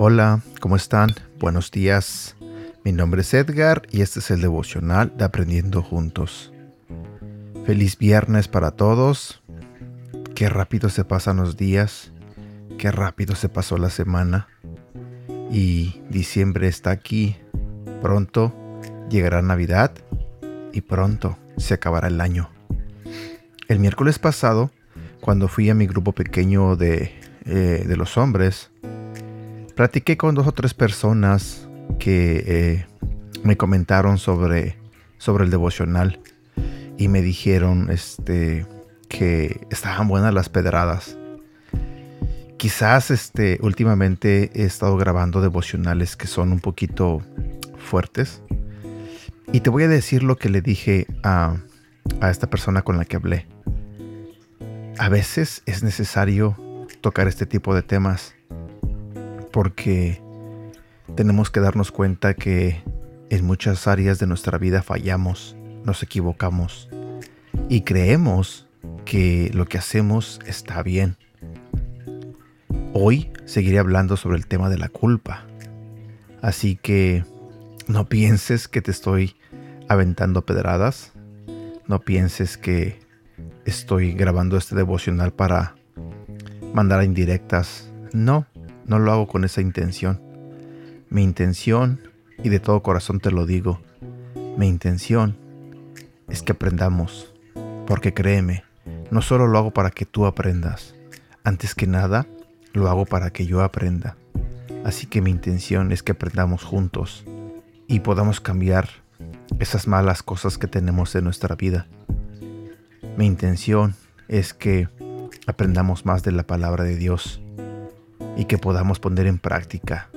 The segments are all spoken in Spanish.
Hola, ¿cómo están? Buenos días. Mi nombre es Edgar y este es el devocional de Aprendiendo Juntos. Feliz viernes para todos. Qué rápido se pasan los días. Qué rápido se pasó la semana. Y diciembre está aquí. Pronto llegará Navidad y pronto se acabará el año. El miércoles pasado, cuando fui a mi grupo pequeño de, eh, de los hombres, platiqué con dos o tres personas que eh, me comentaron sobre, sobre el devocional y me dijeron este, que estaban buenas las pedradas. Quizás este, últimamente he estado grabando devocionales que son un poquito fuertes. Y te voy a decir lo que le dije a, a esta persona con la que hablé. A veces es necesario tocar este tipo de temas porque tenemos que darnos cuenta que en muchas áreas de nuestra vida fallamos, nos equivocamos y creemos que lo que hacemos está bien. Hoy seguiré hablando sobre el tema de la culpa. Así que no pienses que te estoy aventando pedradas. No pienses que estoy grabando este devocional para mandar a indirectas. No, no lo hago con esa intención. Mi intención, y de todo corazón te lo digo, mi intención es que aprendamos. Porque créeme, no solo lo hago para que tú aprendas. Antes que nada, lo hago para que yo aprenda. Así que mi intención es que aprendamos juntos y podamos cambiar esas malas cosas que tenemos en nuestra vida. Mi intención es que aprendamos más de la palabra de Dios y que podamos poner en práctica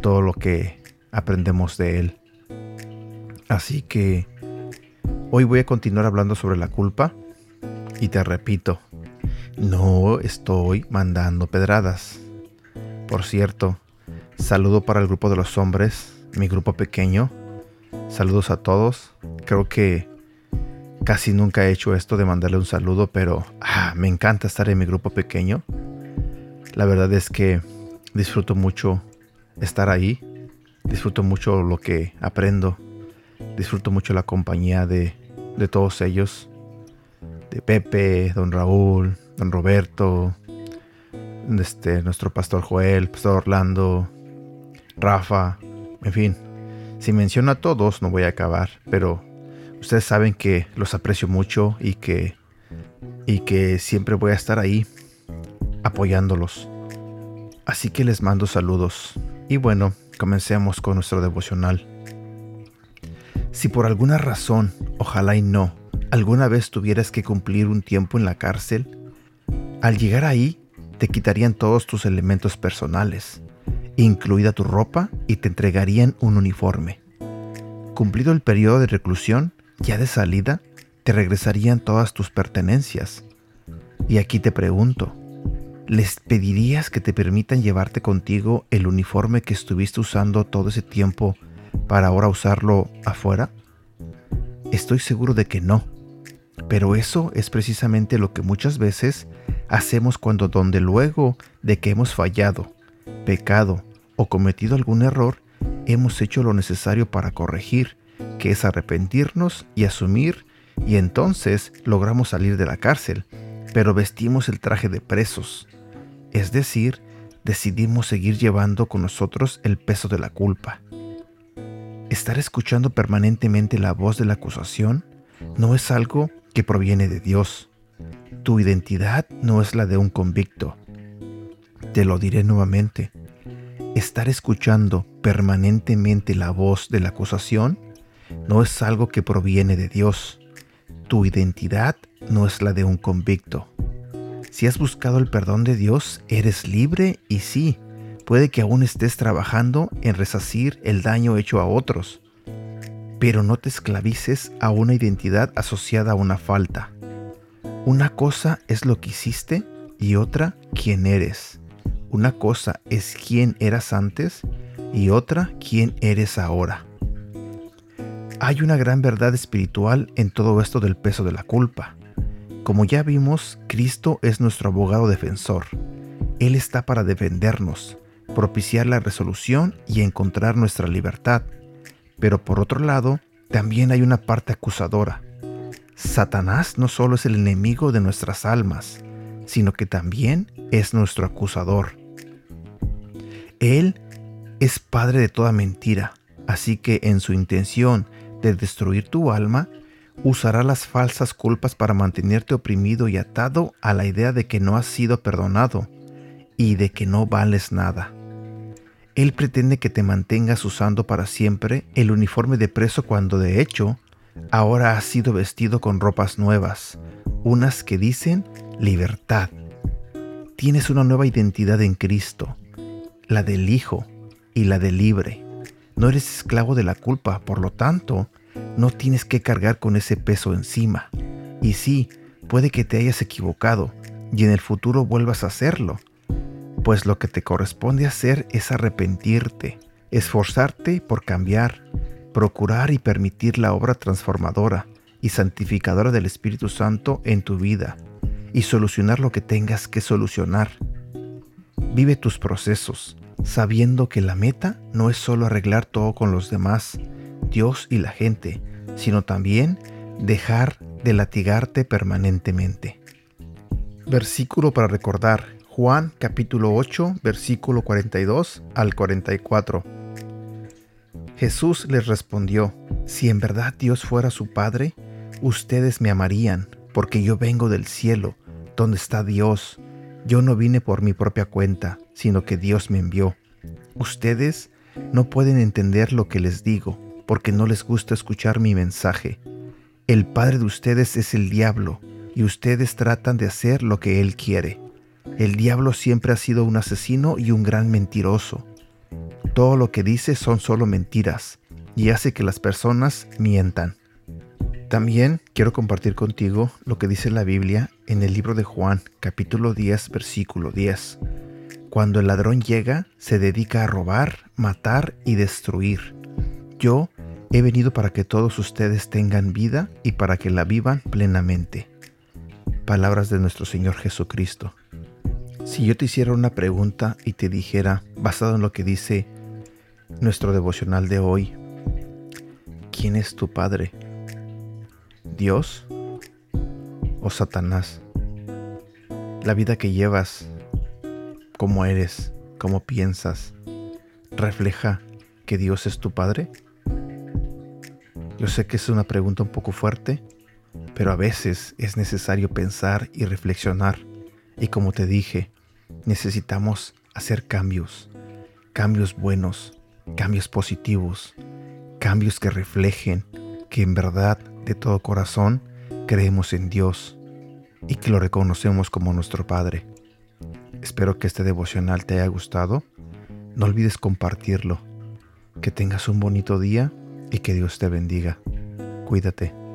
todo lo que aprendemos de Él. Así que hoy voy a continuar hablando sobre la culpa y te repito, no estoy mandando pedradas. Por cierto, saludo para el grupo de los hombres, mi grupo pequeño. Saludos a todos. Creo que casi nunca he hecho esto de mandarle un saludo, pero ah, me encanta estar en mi grupo pequeño. La verdad es que disfruto mucho estar ahí, disfruto mucho lo que aprendo, disfruto mucho la compañía de, todos ellos, de Pepe, don Raúl, don Roberto, este, nuestro pastor Joel, pastor Orlando, Rafa, en fin. Si menciono a todos no voy a acabar, pero ustedes saben que los aprecio mucho y que, y que siempre voy a estar ahí apoyándolos. Así que les mando saludos. Y bueno, comencemos con nuestro devocional. Si por alguna razón, ojalá y no, alguna vez tuvieras que cumplir un tiempo en la cárcel, al llegar ahí te quitarían todos tus elementos personales, incluida tu ropa, y te entregarían un uniforme. Cumplido el periodo de reclusión, ya de salida, te regresarían todas tus pertenencias. Y aquí te pregunto, ¿Les pedirías que te permitan llevarte contigo el uniforme que estuviste usando todo ese tiempo para ahora usarlo afuera? Estoy seguro de que no. Pero eso es precisamente lo que muchas veces hacemos cuando donde luego de que hemos fallado, pecado o cometido algún error, hemos hecho lo necesario para corregir, que es arrepentirnos y asumir, y entonces logramos salir de la cárcel, pero vestimos el traje de presos, es decir, decidimos seguir llevando con nosotros el peso de la culpa. Estar escuchando permanentemente la voz de la acusación no es algo que proviene de Dios. Tu identidad no es la de un convicto. Te lo diré nuevamente. Estar escuchando permanentemente la voz de la acusación no es algo que proviene de Dios. Tu identidad no es la de un convicto. Si has buscado el perdón de Dios, eres libre y sí, puede que aún estés trabajando en resacir el daño hecho a otros. Pero no te esclavices a una identidad asociada a una falta. Una cosa es lo que hiciste y otra quién eres. Una cosa es quién eras antes y otra quién eres ahora. Hay una gran verdad espiritual en todo esto del peso de la culpa. Como ya vimos, Cristo es nuestro abogado defensor. Él está para defendernos, propiciar la resolución y encontrar nuestra libertad. Pero por otro lado, también hay una parte acusadora. Satanás no solo es el enemigo de nuestras almas, sino que también es nuestro acusador. Él es padre de toda mentira, así que en su intención de destruir tu alma, usará las falsas culpas para mantenerte oprimido y atado a la idea de que no has sido perdonado y de que no vales nada. Él pretende que te mantengas usando para siempre el uniforme de preso cuando de hecho ahora has sido vestido con ropas nuevas, unas que dicen libertad. Tienes una nueva identidad en Cristo, la del Hijo y la del libre. No eres esclavo de la culpa, por lo tanto, no tienes que cargar con ese peso encima. Y sí, puede que te hayas equivocado y en el futuro vuelvas a hacerlo, pues lo que te corresponde hacer es arrepentirte, esforzarte por cambiar, procurar y permitir la obra transformadora y santificadora del Espíritu Santo en tu vida y solucionar lo que tengas que solucionar. Vive tus procesos, sabiendo que la meta no es solo arreglar todo con los demás, Dios y la gente, sino también dejar de latigarte permanentemente. Versículo para recordar, Juan capítulo 8, versículo 42 al 44. Jesús les respondió, si en verdad Dios fuera su Padre, ustedes me amarían, porque yo vengo del cielo, donde está Dios. Yo no vine por mi propia cuenta, sino que Dios me envió. Ustedes no pueden entender lo que les digo, porque no les gusta escuchar mi mensaje. El padre de ustedes es el diablo, y ustedes tratan de hacer lo que él quiere. El diablo siempre ha sido un asesino y un gran mentiroso. Todo lo que dice son solo mentiras, y hace que las personas mientan. También quiero compartir contigo lo que dice la Biblia en el libro de Juan, capítulo 10, versículo 10. Cuando el ladrón llega, se dedica a robar, matar y destruir. Yo He venido para que todos ustedes tengan vida y para que la vivan plenamente. Palabras de nuestro Señor Jesucristo. Si yo te hiciera una pregunta y te dijera, basado en lo que dice nuestro devocional de hoy, ¿quién es tu Padre? ¿Dios o Satanás? La vida que llevas, cómo eres, cómo piensas, refleja que Dios es tu Padre? Yo sé que es una pregunta un poco fuerte, pero a veces es necesario pensar y reflexionar. Y como te dije, necesitamos hacer cambios, cambios buenos, cambios positivos, cambios que reflejen que en verdad de todo corazón creemos en Dios y que lo reconocemos como nuestro Padre. Espero que este devocional te haya gustado. No olvides compartirlo. Que tengas un bonito día y que Dios te bendiga. Cuídate.